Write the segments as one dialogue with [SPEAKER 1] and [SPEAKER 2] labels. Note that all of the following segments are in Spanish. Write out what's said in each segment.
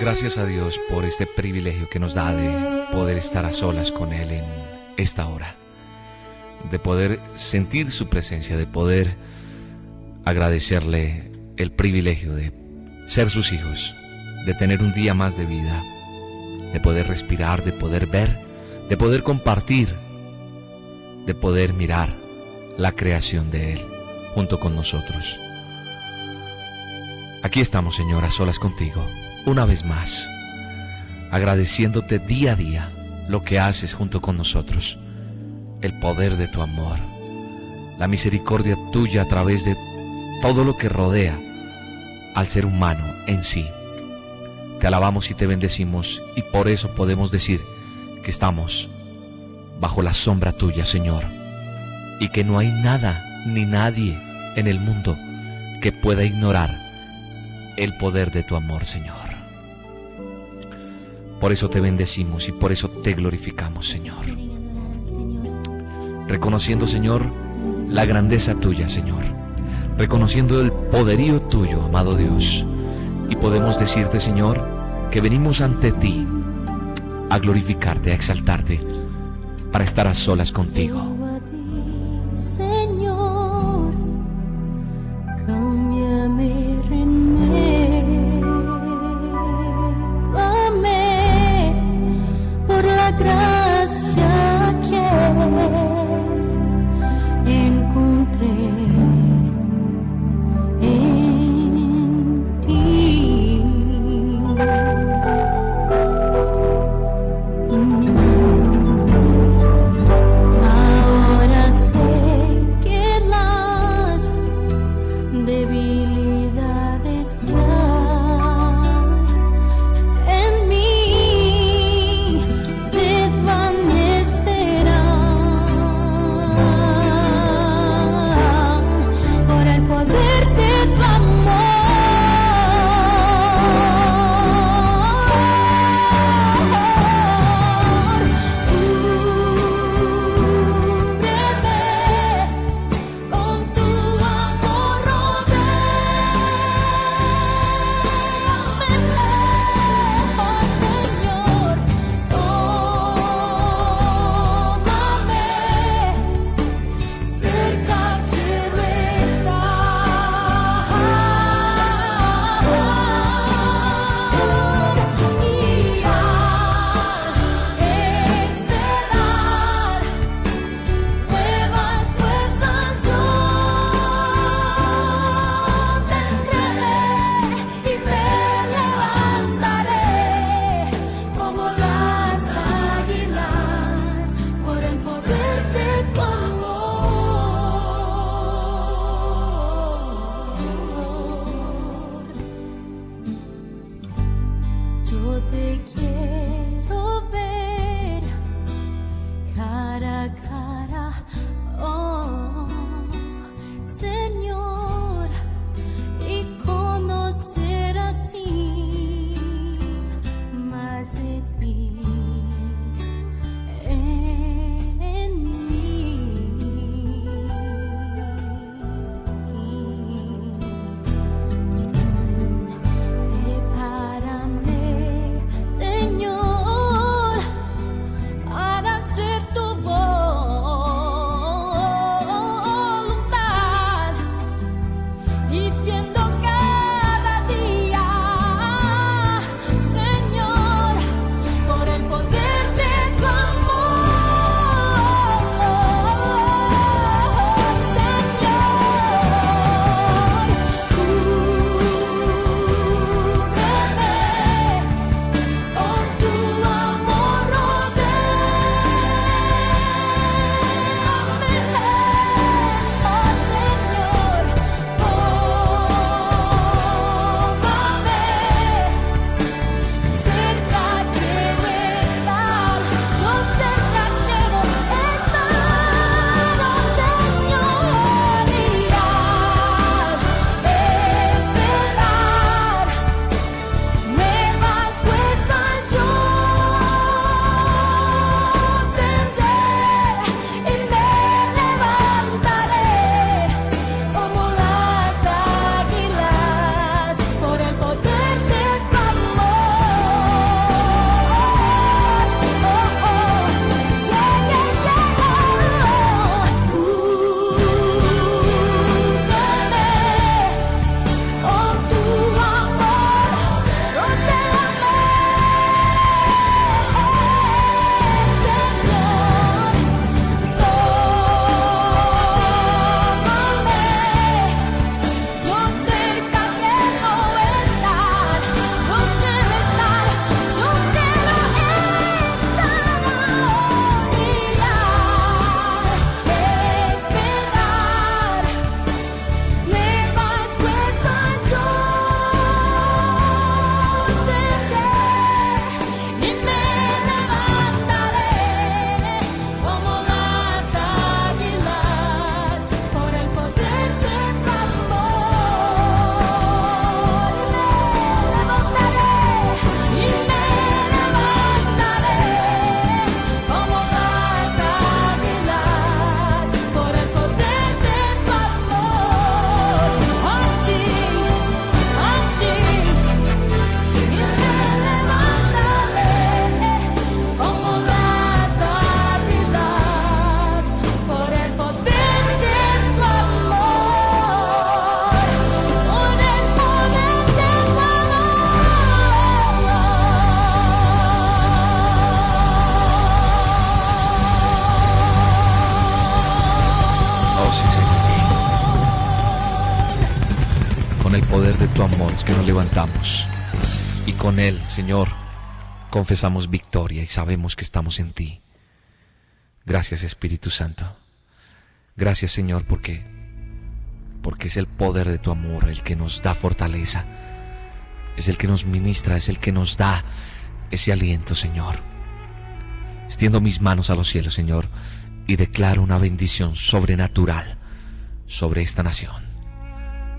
[SPEAKER 1] Gracias a Dios por este privilegio que nos da de poder estar a solas con Él en esta hora, de poder sentir su presencia, de poder agradecerle el privilegio de ser sus hijos, de tener un día más de vida, de poder respirar, de poder ver, de poder compartir, de poder mirar la creación de Él junto con nosotros. Aquí estamos, Señor, a solas contigo una vez más, agradeciéndote día a día lo que haces junto con nosotros, el poder de tu amor, la misericordia tuya a través de todo lo que rodea al ser humano en sí. Te alabamos y te bendecimos y por eso podemos decir que estamos bajo la sombra tuya, Señor, y que no hay nada ni nadie en el mundo que pueda ignorar el poder de tu amor, Señor. Por eso te bendecimos y por eso te glorificamos, Señor. Reconociendo, Señor, la grandeza tuya, Señor. Reconociendo el poderío tuyo, amado Dios. Y podemos decirte, Señor, que venimos ante ti a glorificarte, a exaltarte, para estar a solas contigo.
[SPEAKER 2] Él, Señor, confesamos victoria y sabemos que estamos en ti. Gracias, Espíritu Santo. Gracias, Señor, porque porque es el poder de tu amor el que nos da fortaleza. Es el que nos ministra, es el que nos da ese aliento, Señor. Extiendo mis manos a los cielos, Señor, y declaro una bendición sobrenatural sobre esta nación,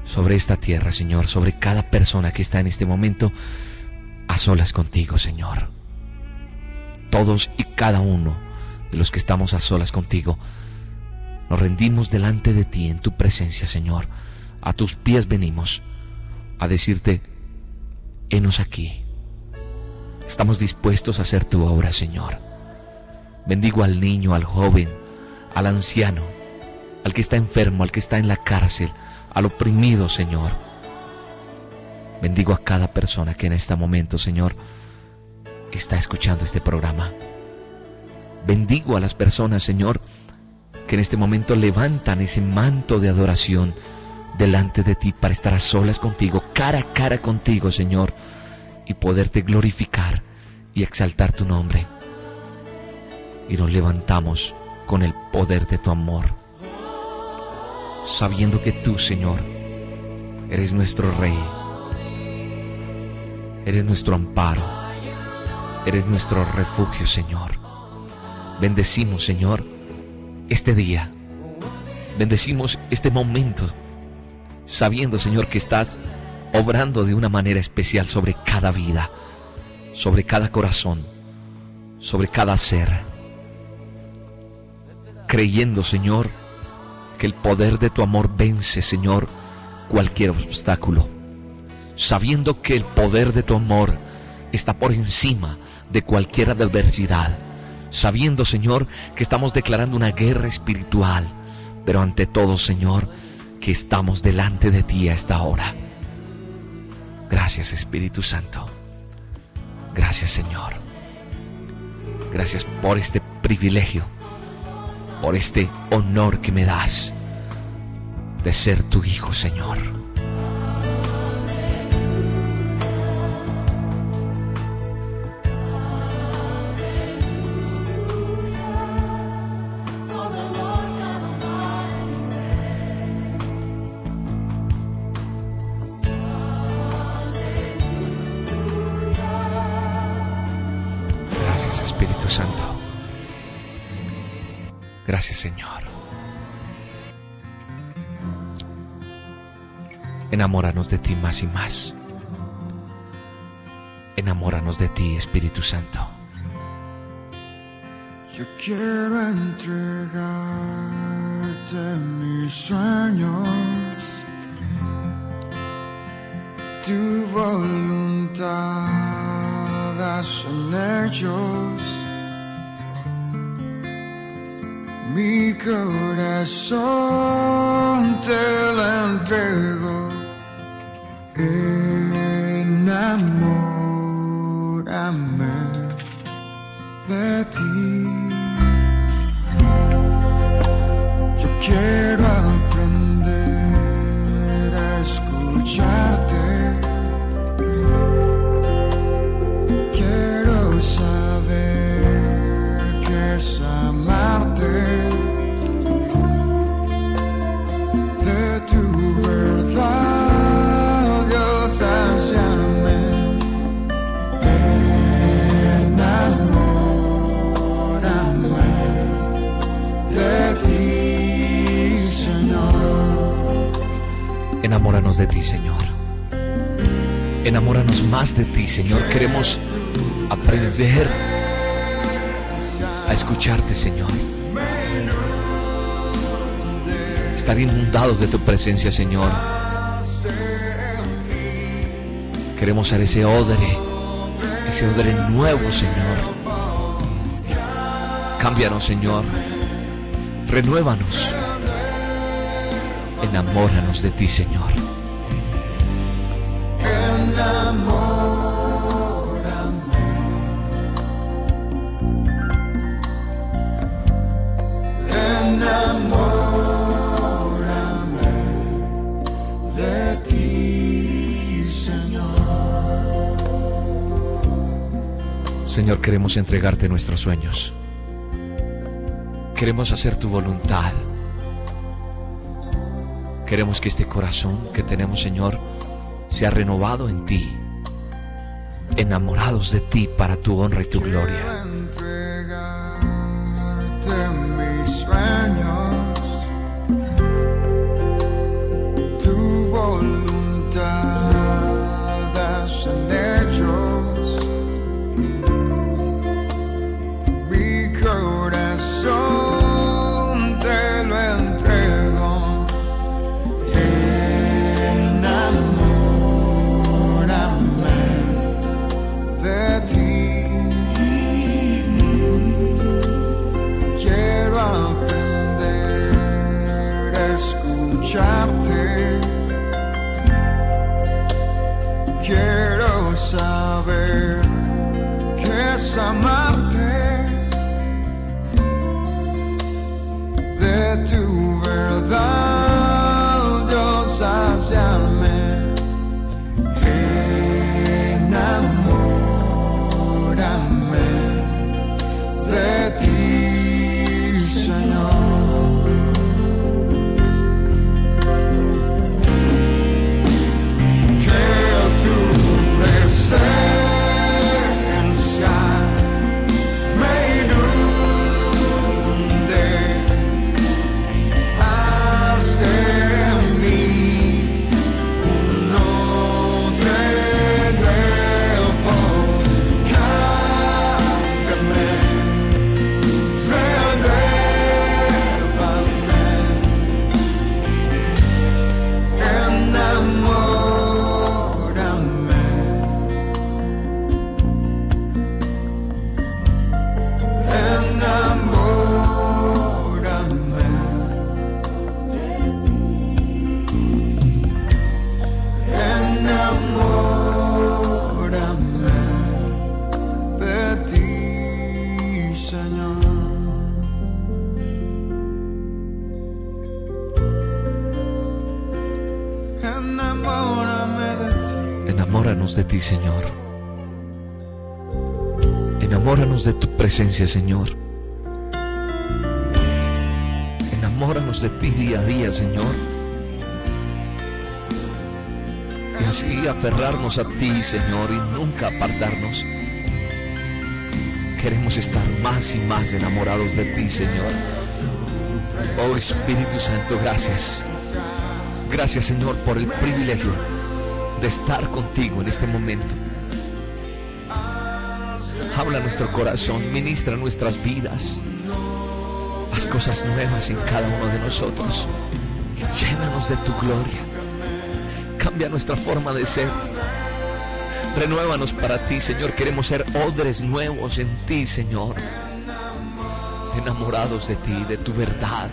[SPEAKER 2] sobre esta tierra, Señor, sobre cada persona que está en este momento a solas contigo, Señor. Todos y cada uno de los que estamos a solas contigo, nos rendimos delante de ti en tu presencia, Señor. A tus pies venimos a decirte, henos aquí. Estamos dispuestos a hacer tu obra, Señor. Bendigo al niño, al joven, al anciano, al que está enfermo, al que está en la cárcel, al oprimido, Señor. Bendigo a cada persona que en este momento, Señor, está escuchando este programa. Bendigo a las personas, Señor, que en este momento levantan ese manto de adoración delante de ti para estar a solas contigo, cara a cara contigo, Señor, y poderte glorificar y exaltar tu nombre. Y nos levantamos con el poder de tu amor, sabiendo que tú, Señor, eres nuestro Rey, eres nuestro amparo, eres nuestro refugio, Señor. Bendecimos, Señor, este día. Bendecimos este momento, sabiendo, Señor, que estás obrando de una manera especial sobre cada vida, sobre cada corazón, sobre cada ser. Creyendo, Señor, que el poder de tu amor vence, Señor, cualquier obstáculo. Sabiendo que el poder de tu amor está por encima de cualquier adversidad sabiendo, Señor, que estamos declarando una guerra espiritual, pero ante todo, Señor, que estamos delante de ti a esta hora. Gracias, Espíritu Santo. Gracias, Señor. Gracias por este privilegio, por este honor que me das de ser tu Hijo, Señor. Enamóranos de ti más y más. Enamóranos de ti, Espíritu Santo.
[SPEAKER 3] Yo quiero entregarte mis sueños, tu voluntad son hechos mi corazón te lo entrego. Enamórame
[SPEAKER 2] Enamóranos más de ti, Señor. Queremos aprender a escucharte, Señor. Estar inundados de tu presencia, Señor. Queremos ser ese odre, ese odre nuevo, Señor. Cámbianos, Señor. Renuévanos. Enamóranos de ti, Señor de ti,
[SPEAKER 3] Señor. Señor, queremos entregarte nuestros sueños. Queremos hacer tu voluntad. Queremos que este corazón que tenemos, Señor, sea renovado en ti, enamorados de ti para tu honra y tu gloria.
[SPEAKER 2] Presencia, Señor.
[SPEAKER 3] Enamóranos de ti día a día, Señor. Y así aferrarnos a ti, Señor, y nunca apartarnos. Queremos estar más y más enamorados de ti, Señor. Oh Espíritu Santo, gracias. Gracias, Señor, por el privilegio de estar contigo en este momento. Habla nuestro corazón, ministra nuestras vidas. Haz cosas nuevas en cada uno de nosotros. Llénanos de tu gloria. Cambia nuestra forma de ser. Renuévanos para ti, Señor. Queremos ser odres nuevos en ti, Señor. Enamorados de ti, de tu verdad.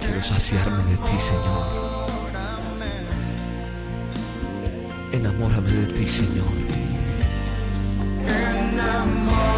[SPEAKER 3] Quiero saciarme de ti, Señor. Enamórame de ti, Señor.
[SPEAKER 2] Enamórame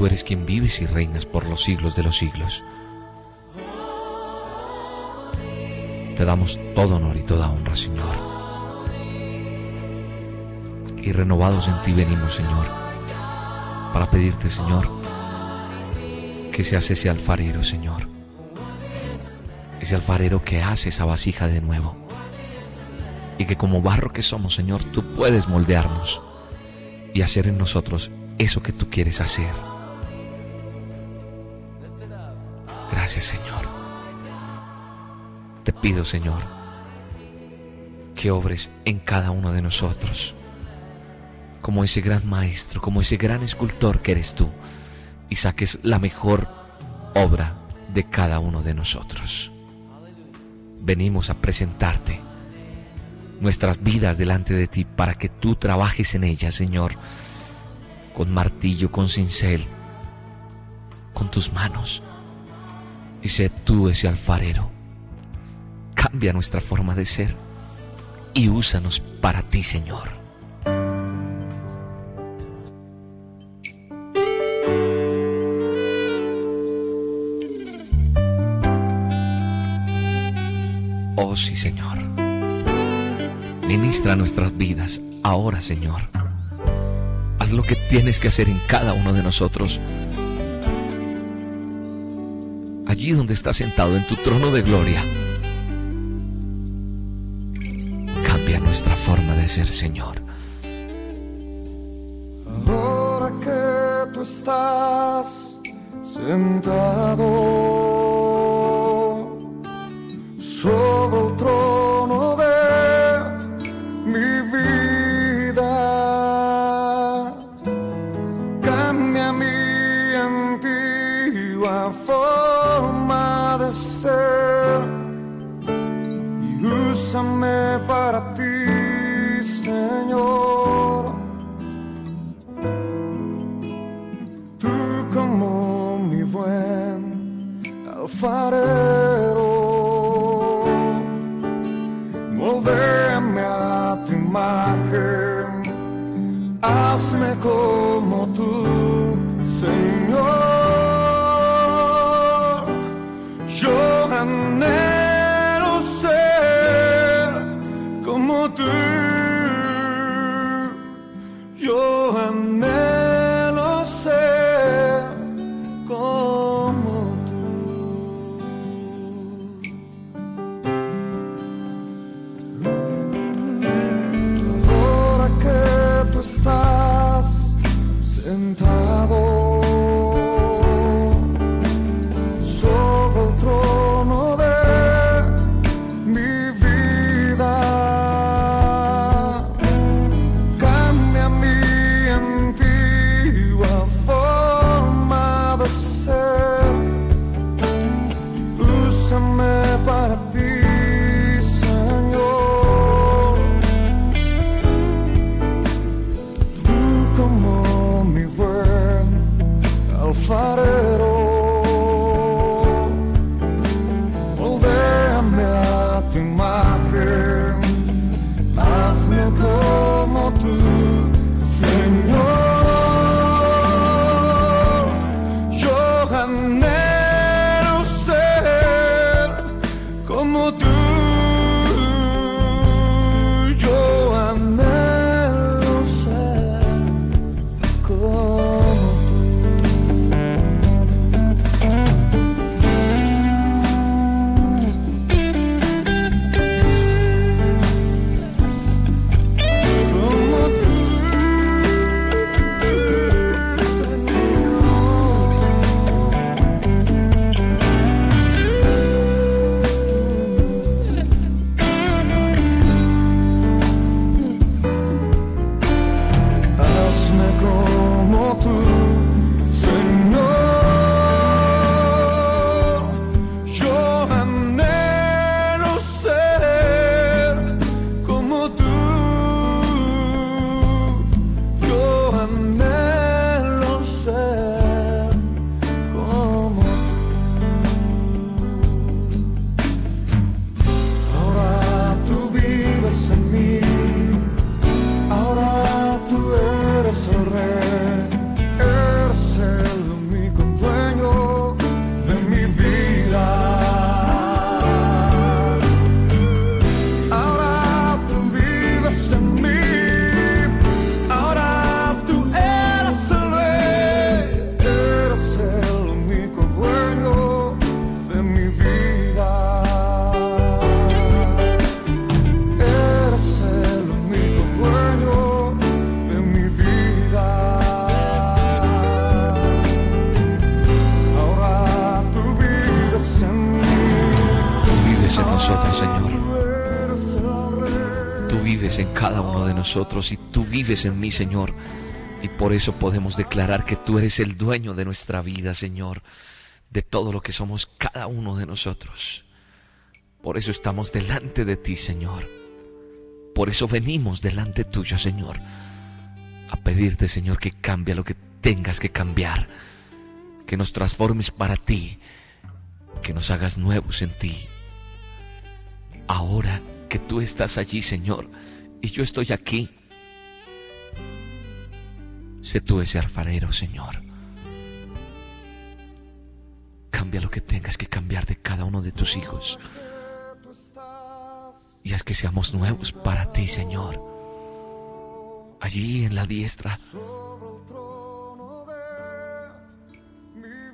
[SPEAKER 2] Tú eres quien vives y reinas por los siglos de los siglos. Te damos todo honor y toda honra, Señor. Y renovados en ti venimos, Señor, para pedirte, Señor, que seas ese alfarero, Señor. Ese alfarero que hace esa vasija de nuevo. Y que como barro que somos, Señor, tú puedes moldearnos y hacer en nosotros eso que tú quieres hacer. Gracias Señor. Te pido Señor que obres en cada uno de nosotros, como ese gran maestro, como ese gran escultor que eres tú, y saques la mejor obra de cada uno de nosotros. Venimos a presentarte nuestras vidas delante de ti para que tú trabajes en ellas, Señor, con martillo, con cincel, con tus manos. Y sé tú ese alfarero. Cambia nuestra forma de ser y úsanos para ti, Señor. Oh sí, Señor. Ministra nuestras vidas ahora, Señor. Haz lo que tienes que hacer en cada uno de nosotros. Allí donde estás sentado en tu trono de gloria. Cambia nuestra forma de ser, Señor.
[SPEAKER 4] Ahora que tú estás sentado tú, Señor. Tú vives en cada uno de nosotros y tú vives en mí, Señor. Y por eso podemos declarar que tú eres el dueño de nuestra vida, Señor, de todo lo que somos cada uno de nosotros. Por eso estamos delante de ti, Señor. Por eso venimos delante tuyo, Señor, a pedirte, Señor, que cambie lo que tengas que cambiar, que nos transformes para ti, que nos hagas nuevos en ti. Ahora que tú estás allí, Señor, y yo estoy aquí, sé tú ese alfarero, Señor. Cambia lo que tengas que cambiar de cada uno de tus hijos y haz que seamos nuevos para ti, Señor. Allí en la diestra.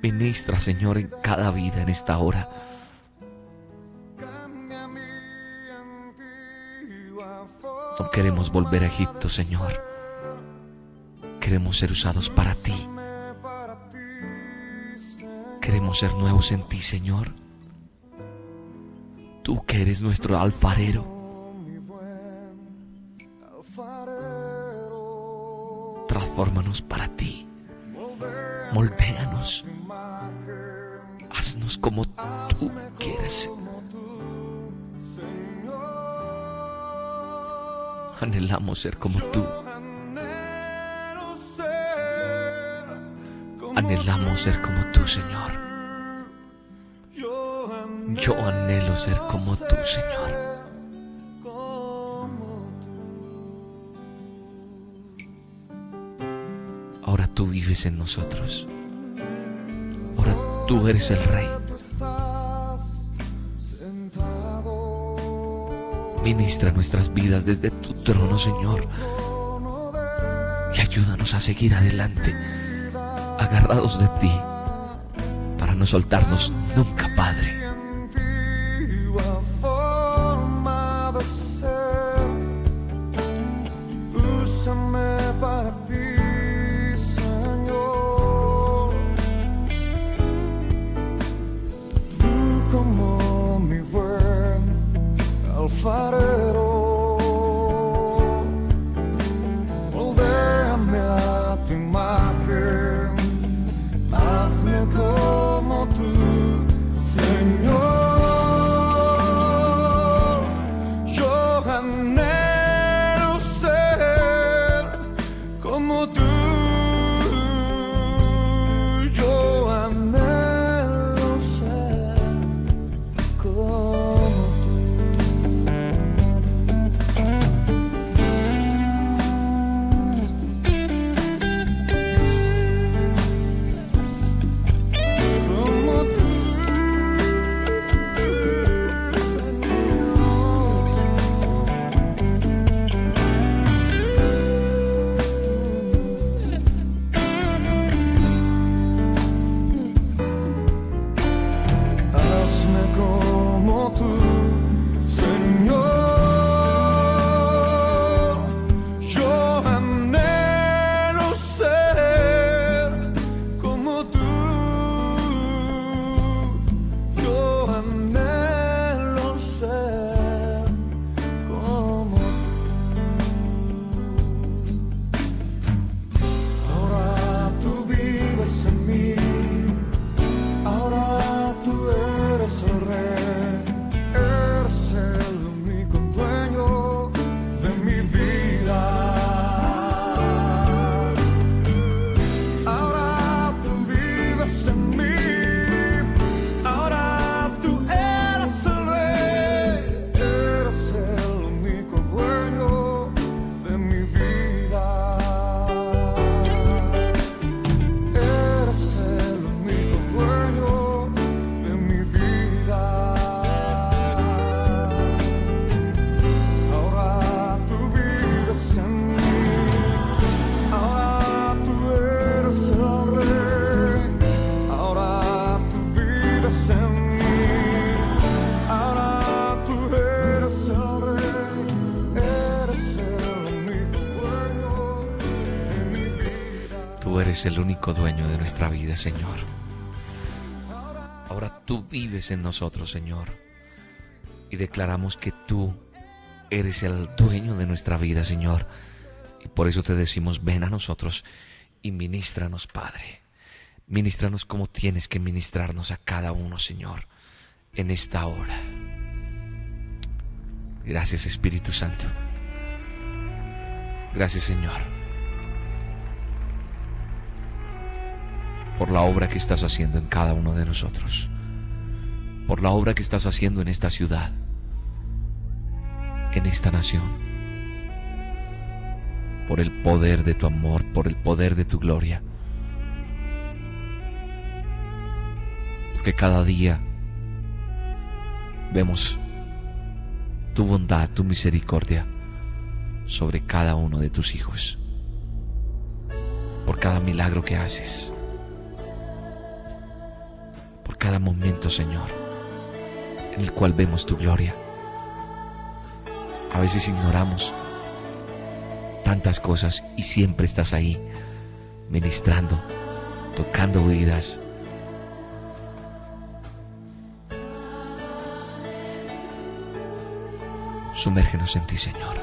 [SPEAKER 4] Ministra, Señor, en cada vida en esta hora. No queremos volver a Egipto, Señor. Queremos ser usados para ti.
[SPEAKER 2] Señor.
[SPEAKER 4] Queremos ser nuevos en ti, Señor. Tú que eres nuestro alfarero. Transfórmanos para ti. Moldéanos. Haznos como tú quieras.
[SPEAKER 2] como
[SPEAKER 4] Anhelamos ser como tú. Anhelamos ser como tú, Señor.
[SPEAKER 2] yo anhelo
[SPEAKER 4] ser como tú, Señor. Ahora tú vives en nosotros. Ahora tú eres el Rey. Ministra nuestras vidas desde tu trono, Señor. Y ayúdanos a seguir adelante, agarrados de ti, para no soltarnos nunca, Padre.
[SPEAKER 2] El único dueño de
[SPEAKER 4] nuestra vida, Señor. Ahora tú vives en nosotros, Señor.
[SPEAKER 2] y declaramos que tú eres el dueño de nuestra vida, Señor. Y por eso te decimos, ven a nosotros y ministranos, Padre. Ministranos como tienes que ministrarnos a cada uno, Señor, en esta hora. Gracias, Espíritu Santo. Gracias, Señor, por la obra que estás haciendo en cada uno de nosotros, por la obra que estás haciendo en esta ciudad, en esta nación, por el poder de tu amor, por el poder de tu gloria. Porque cada día vemos tu bondad, tu misericordia sobre cada uno de tus hijos, por cada milagro que haces, cada momento, Señor, en el cual vemos tu gloria. A veces ignoramos tantas cosas y siempre estás ahí, ministrando, tocando vidas. Sumérgenos en ti, Señor.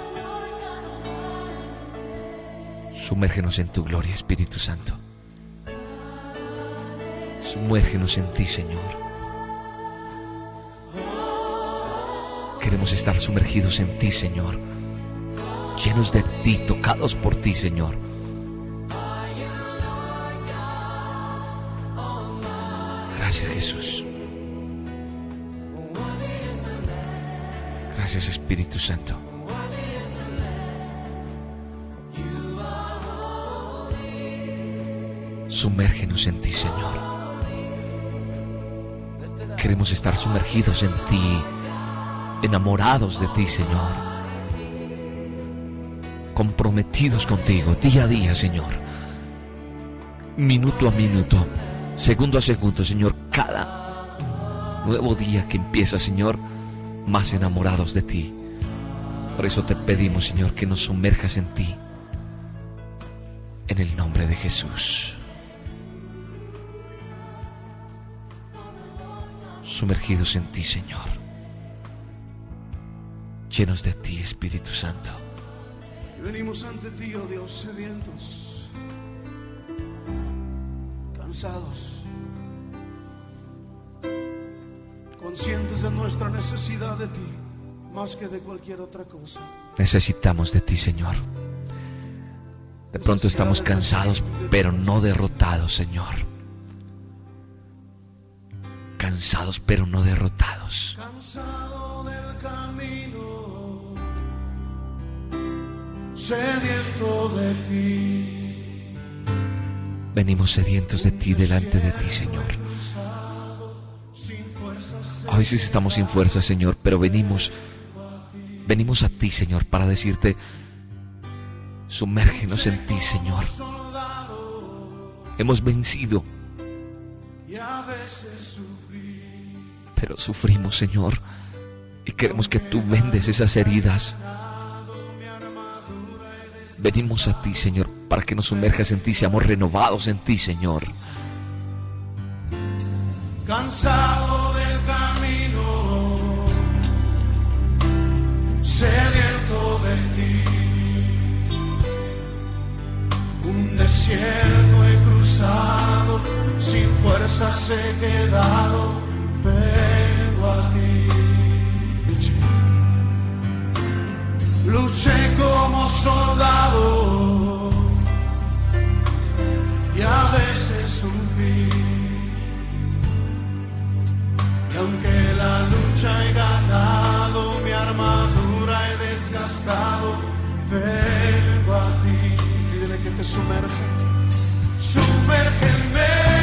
[SPEAKER 2] Sumérgenos en tu gloria, Espíritu Santo. Sumérgenos en ti, Señor. Queremos estar sumergidos en ti, Señor. Llenos de ti, tocados por ti, Señor. Gracias, Jesús. Gracias, Espíritu Santo. Sumérgenos en ti, Señor. Queremos estar sumergidos en ti, enamorados de ti, Señor. Comprometidos contigo día a día, Señor. Minuto a minuto, segundo a segundo, Señor. Cada nuevo día que empieza, Señor, más enamorados de ti. Por eso te pedimos, Señor, que nos sumerjas en ti. En el nombre de Jesús. Sumergidos en ti, Señor. Llenos de ti, Espíritu Santo.
[SPEAKER 5] Y venimos ante ti, oh Dios, sedientos, cansados, conscientes de nuestra necesidad de ti, más que de cualquier otra cosa.
[SPEAKER 2] Necesitamos de ti, Señor. De pronto estamos cansados, pero no derrotados, Señor. Cansados, pero no derrotados.
[SPEAKER 5] Cansado del camino, sediento de ti.
[SPEAKER 2] Venimos sedientos de ti delante de ti, Señor. A veces estamos sin fuerza, Señor, pero venimos, venimos a ti, Señor, para decirte, sumérgenos en ti, Señor. Hemos vencido,
[SPEAKER 5] y a veces.
[SPEAKER 2] Pero sufrimos, Señor, y queremos que tú vendes esas heridas. Venimos a ti, Señor, para que nos sumerjas en ti, seamos renovados en ti, Señor.
[SPEAKER 5] cansado del camino, sediento de ti. Un desierto he cruzado, sin fuerzas he quedado, vengo luché como soldado y a veces sufrí. Y aunque la lucha he ganado, mi armadura he desgastado, vengo a ti. Pídele que te sumerja. Sumérgeme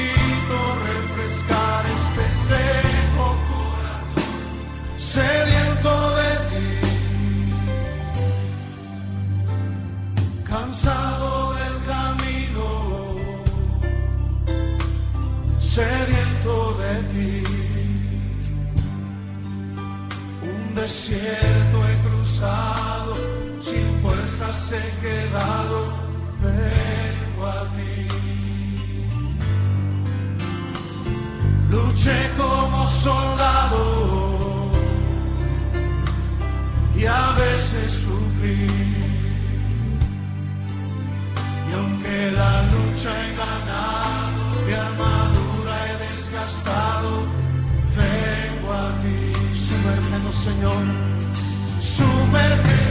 [SPEAKER 5] desierto he cruzado, sin fuerzas he quedado, vengo a ti. Luché como soldado y a veces sufrí. Y aunque la lucha he Señor, sumérgeme.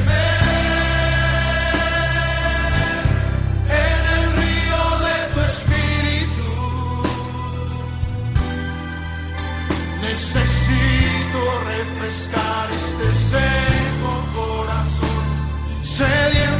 [SPEAKER 5] Necesito refrescar este seco corazón sediento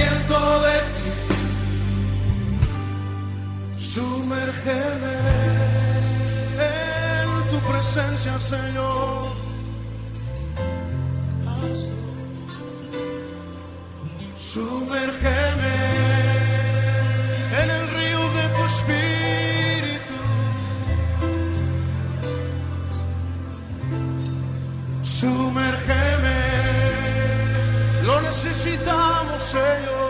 [SPEAKER 5] Sumérgeme en tu presencia, Señor. Sumérgeme en el río de tu espíritu. Sumérgeme, lo necesitamos, Señor.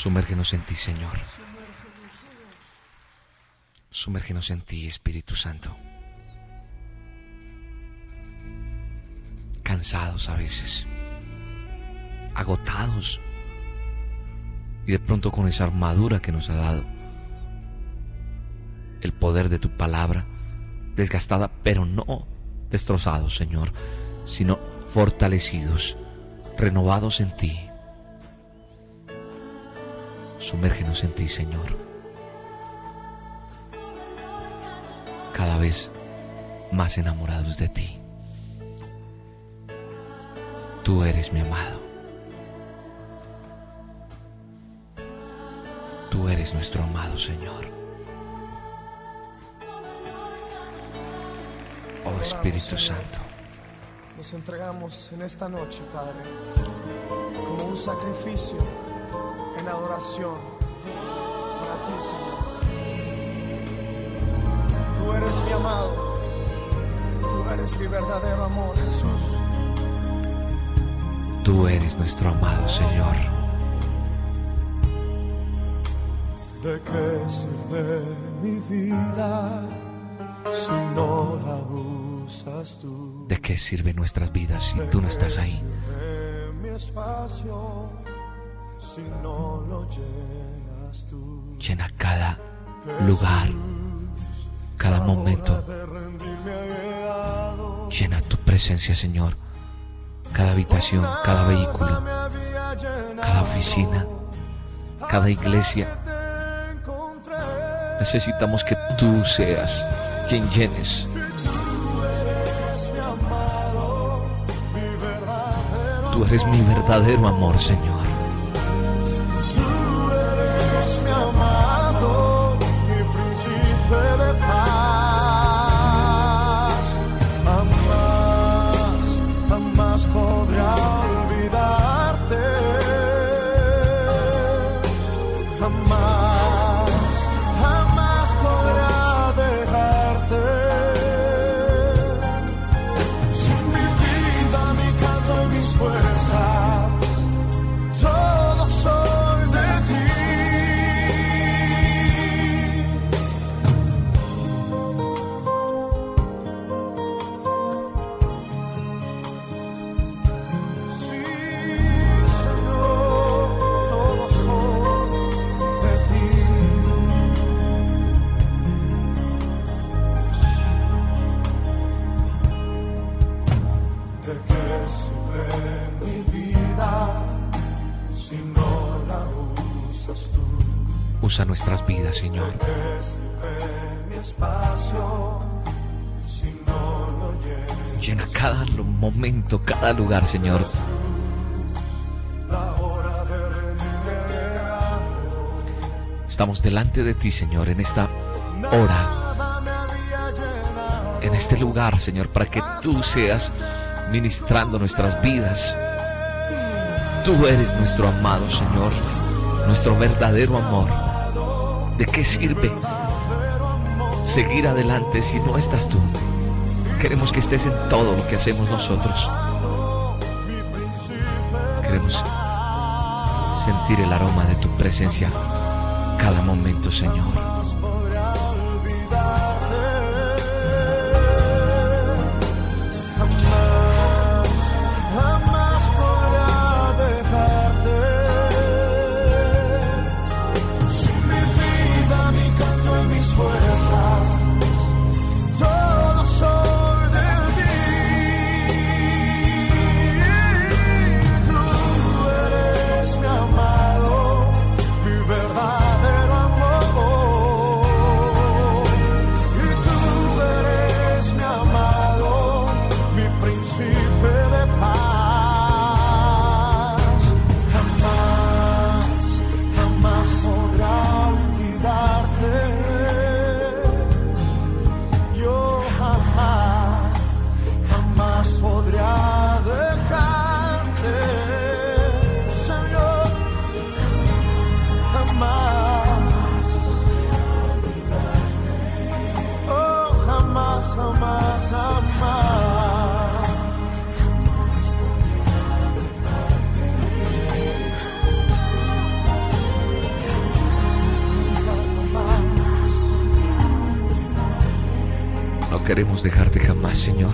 [SPEAKER 2] Sumérgenos en ti, Señor. Sumérgenos en ti, Espíritu Santo. Cansados a veces, agotados y de pronto con esa armadura que nos ha dado el poder de tu palabra, desgastada, pero no destrozados, Señor, sino fortalecidos, renovados en ti. Sumérgenos en ti, Señor. Cada vez más enamorados de ti. Tú eres mi amado. Tú eres nuestro amado Señor. Oh Espíritu Santo,
[SPEAKER 5] Nos entregamos en esta noche, Padre, como un sacrificio adoración para ti, Señor. Tú eres mi amado, tú eres mi verdadero amor, Jesús.
[SPEAKER 2] tú eres nuestro amado Señor.
[SPEAKER 5] ¿De qué sirve mi vida si no la usas tú?
[SPEAKER 2] ¿De qué sirven nuestras vidas si tú no estás ahí?
[SPEAKER 5] Si no lo llenas tú.
[SPEAKER 2] Llena cada lugar, cada momento. Llena tu presencia, Señor. Cada habitación, cada vehículo, cada oficina, cada iglesia. Necesitamos que tú seas quien llenes. Tú eres mi verdadero amor, Señor. Señor. Estamos delante de ti, Señor, en esta hora, en este lugar, Señor, para que tú seas ministrando nuestras vidas. Tú eres nuestro amado, Señor, nuestro verdadero amor. ¿De qué sirve seguir adelante si no estás tú? Queremos que estés en todo lo que hacemos nosotros. Queremos sentir el aroma de tu presencia cada momento, Señor. Dejarte jamás, Señor.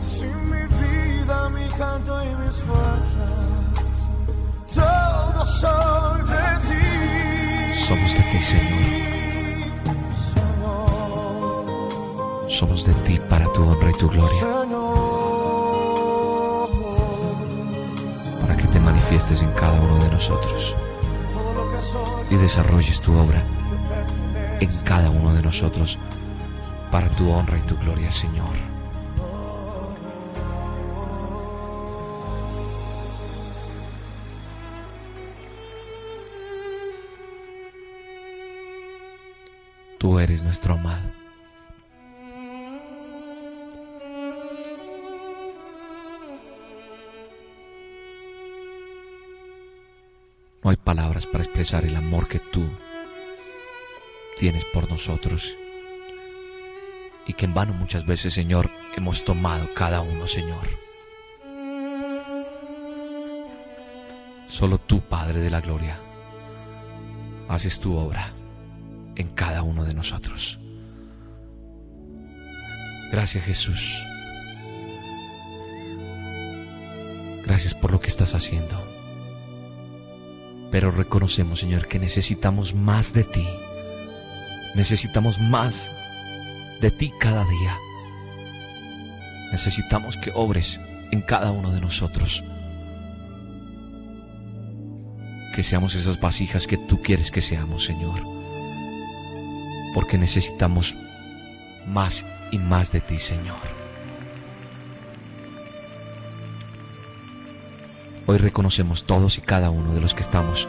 [SPEAKER 6] Sin mi vida, mi canto y mis fuerzas, todo soy de ti.
[SPEAKER 2] Somos de ti, Señor. Somos de ti para tu honra y tu gloria. Para que te manifiestes en cada uno de nosotros y desarrolles tu obra en cada uno de nosotros para tu honra y tu gloria, Señor. Tú eres nuestro amado. No hay palabras para expresar el amor que tú tienes por nosotros y que en vano muchas veces, Señor, hemos tomado cada uno, Señor. Solo tú, Padre de la Gloria, haces tu obra en cada uno de nosotros. Gracias Jesús. Gracias por lo que estás haciendo. Pero reconocemos, Señor, que necesitamos más de ti. Necesitamos más de ti cada día. Necesitamos que obres en cada uno de nosotros. Que seamos esas vasijas que tú quieres que seamos, Señor. Porque necesitamos más y más de ti, Señor. Hoy reconocemos todos y cada uno de los que estamos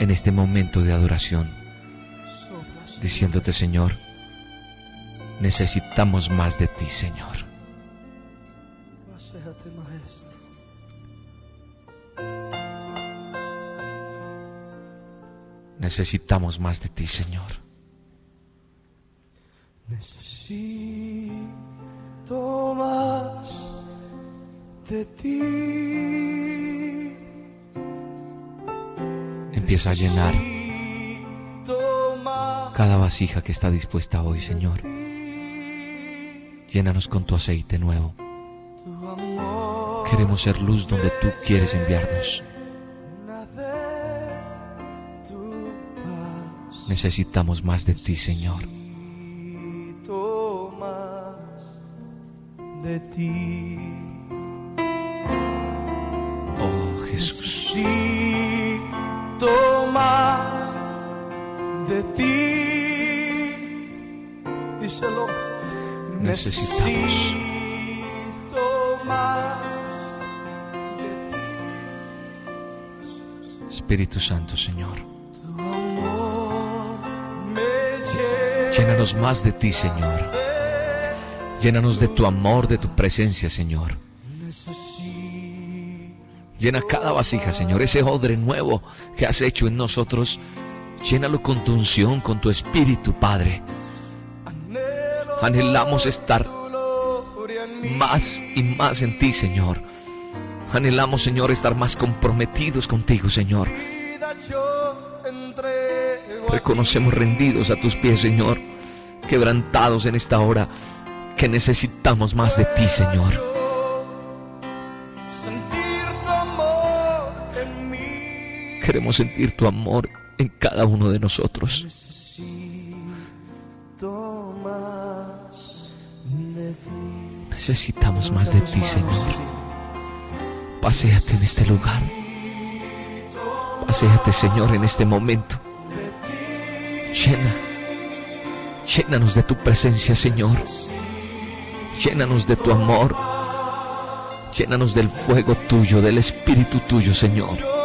[SPEAKER 2] en este momento de adoración, diciéndote, Señor, necesitamos más de ti, Señor. Necesitamos más de ti, Señor.
[SPEAKER 6] Necesito más de ti.
[SPEAKER 2] Empieza a llenar cada vasija que está dispuesta hoy, Señor. Llénanos con tu aceite nuevo. Queremos ser luz donde tú quieres enviarnos. Necesitamos más de ti, Señor.
[SPEAKER 6] de ti.
[SPEAKER 2] Espíritu Santo, Señor. Llénanos más de ti, Señor. Llénanos de tu amor, de tu presencia, Señor. Llena cada vasija, Señor. Ese odre nuevo que has hecho en nosotros. Llénalo con tu unción, con tu espíritu, Padre. Anhelamos estar más y más en ti, Señor. Anhelamos, Señor, estar más comprometidos contigo, Señor. Reconocemos rendidos a tus pies, Señor, quebrantados en esta hora, que necesitamos más de ti, Señor. Queremos sentir tu amor en cada uno de nosotros. Necesitamos más de ti, Señor. Paseate en este lugar. Paseate, Señor, en este momento. Llena. Llénanos de tu presencia, Señor. Llénanos de tu amor. Llénanos del fuego tuyo, del espíritu tuyo, Señor.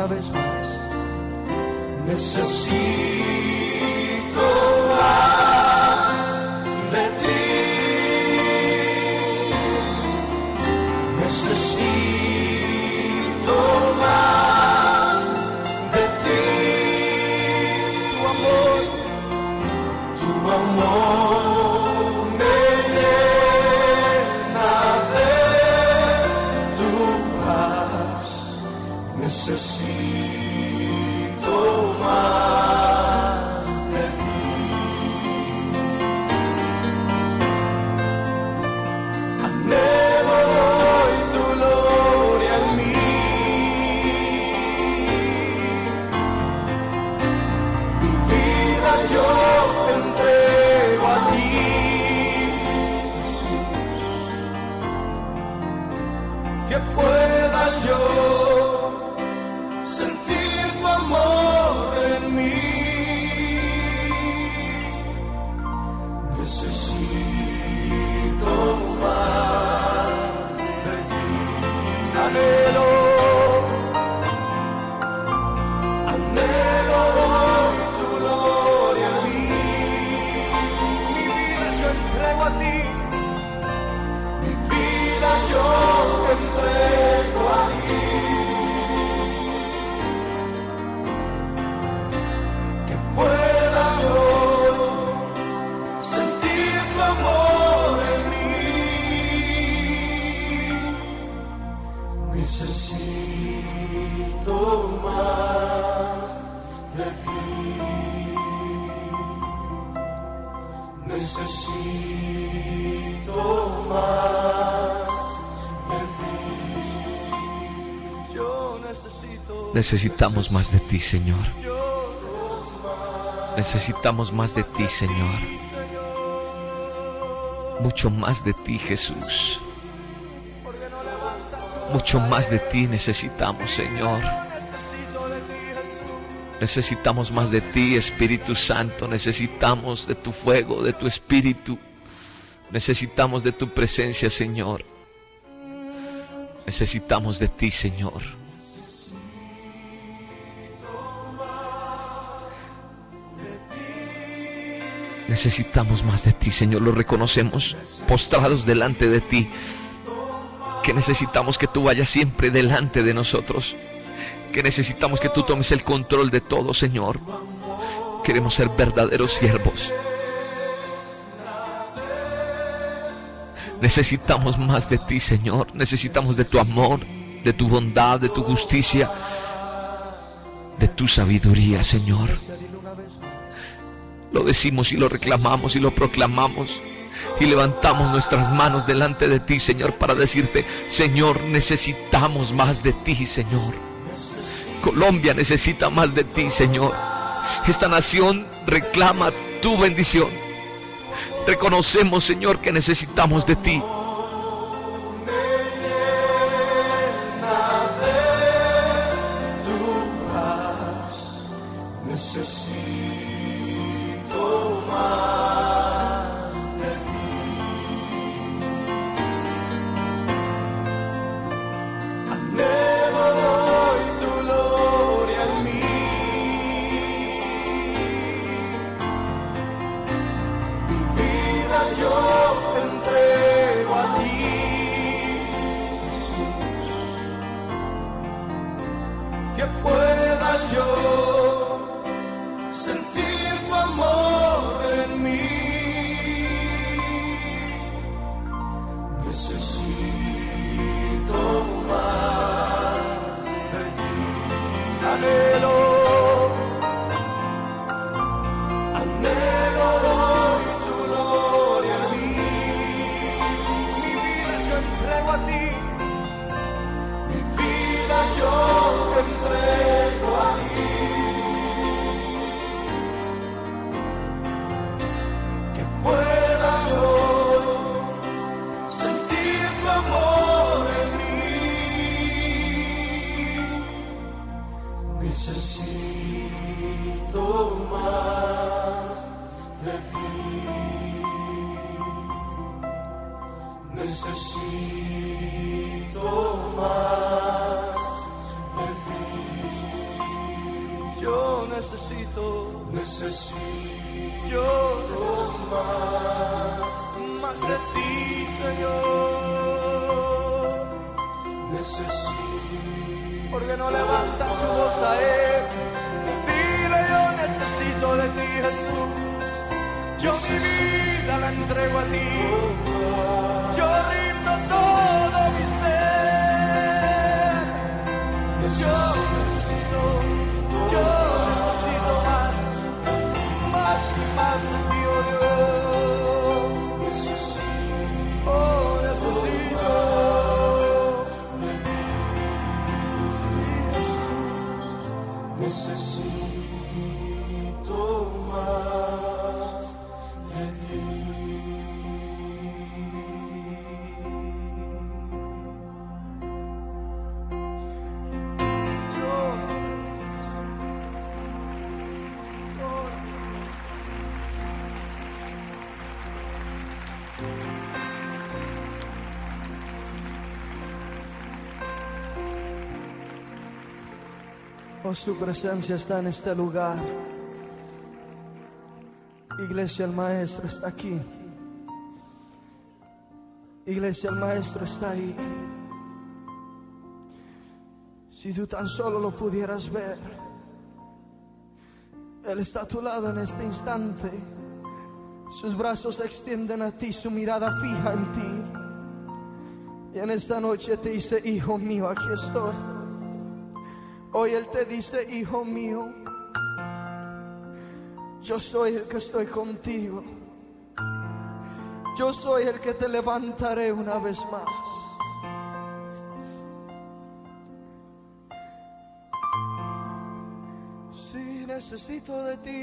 [SPEAKER 5] Una vez más. Necesito
[SPEAKER 2] Necesitamos más de ti, Señor. Necesitamos más de ti, Señor. Mucho más de ti, Jesús. Mucho más de ti necesitamos, Señor. Necesitamos más de ti, Espíritu Santo. Necesitamos de tu fuego, de tu espíritu. Necesitamos de tu presencia, Señor. Necesitamos de ti, Señor. Necesitamos más de ti, Señor. Lo reconocemos postrados delante de ti. Que necesitamos que tú vayas siempre delante de nosotros. Que necesitamos que tú tomes el control de todo, Señor. Queremos ser verdaderos siervos. Necesitamos más de ti, Señor. Necesitamos de tu amor, de tu bondad, de tu justicia, de tu sabiduría, Señor. Lo decimos y lo reclamamos y lo proclamamos. Y levantamos nuestras manos delante de ti, Señor, para decirte, Señor, necesitamos más de ti, Señor.
[SPEAKER 5] Colombia necesita más de ti, Señor. Esta nación reclama tu bendición. Reconocemos, Señor, que necesitamos de ti.
[SPEAKER 6] Su presencia está en este lugar. Iglesia, el Maestro está aquí. Iglesia, el Maestro está ahí. Si tú tan solo lo pudieras ver, Él está a tu lado en este instante. Sus brazos se extienden a ti, su mirada fija en ti. Y en esta noche te dice, hijo mío, aquí estoy. Hoy Él te dice, hijo mío, yo soy el que estoy contigo. Yo soy el que te levantaré una vez más. Sí, necesito de ti.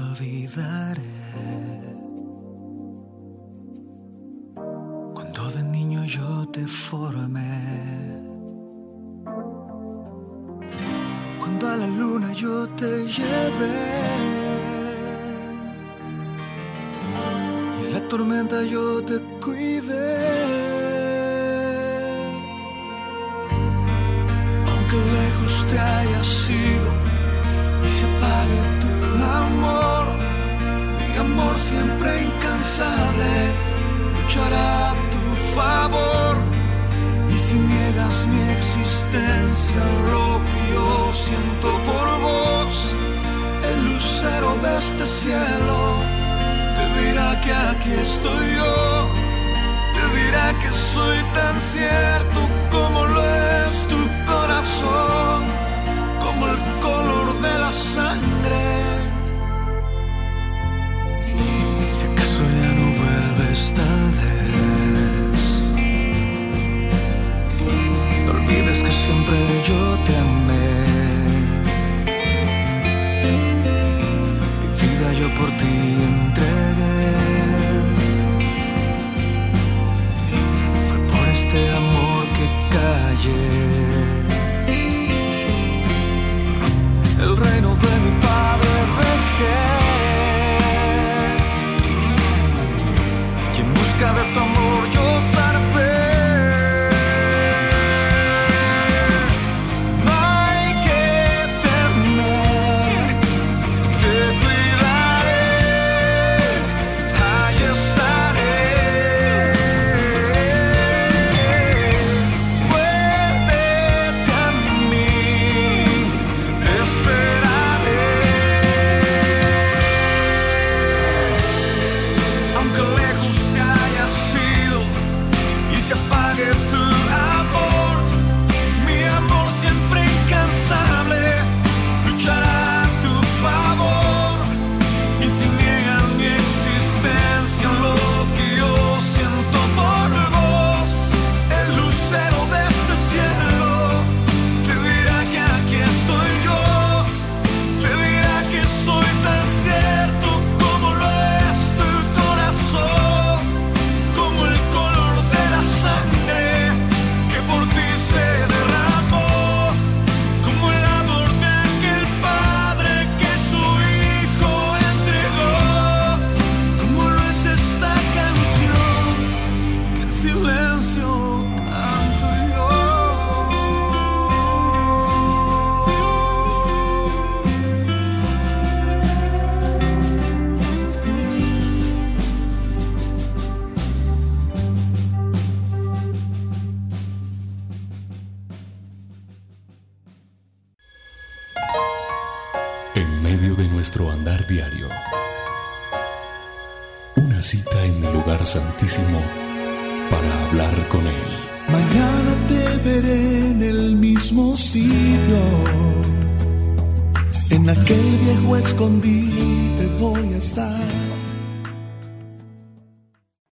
[SPEAKER 4] olvidaré. Cuando de niño yo te formé. Cuando a la luna yo te llevé. Y en la tormenta yo te cuidé. Aunque lejos te haya sido y se apague amor, mi amor siempre incansable, luchará a tu favor. Y si niegas mi existencia, lo que yo siento por vos, el lucero de este cielo te dirá que aquí estoy yo, te dirá que soy tan cierto como lo es tu corazón, como el color de la sangre siempre yo te amé. vivida yo por ti.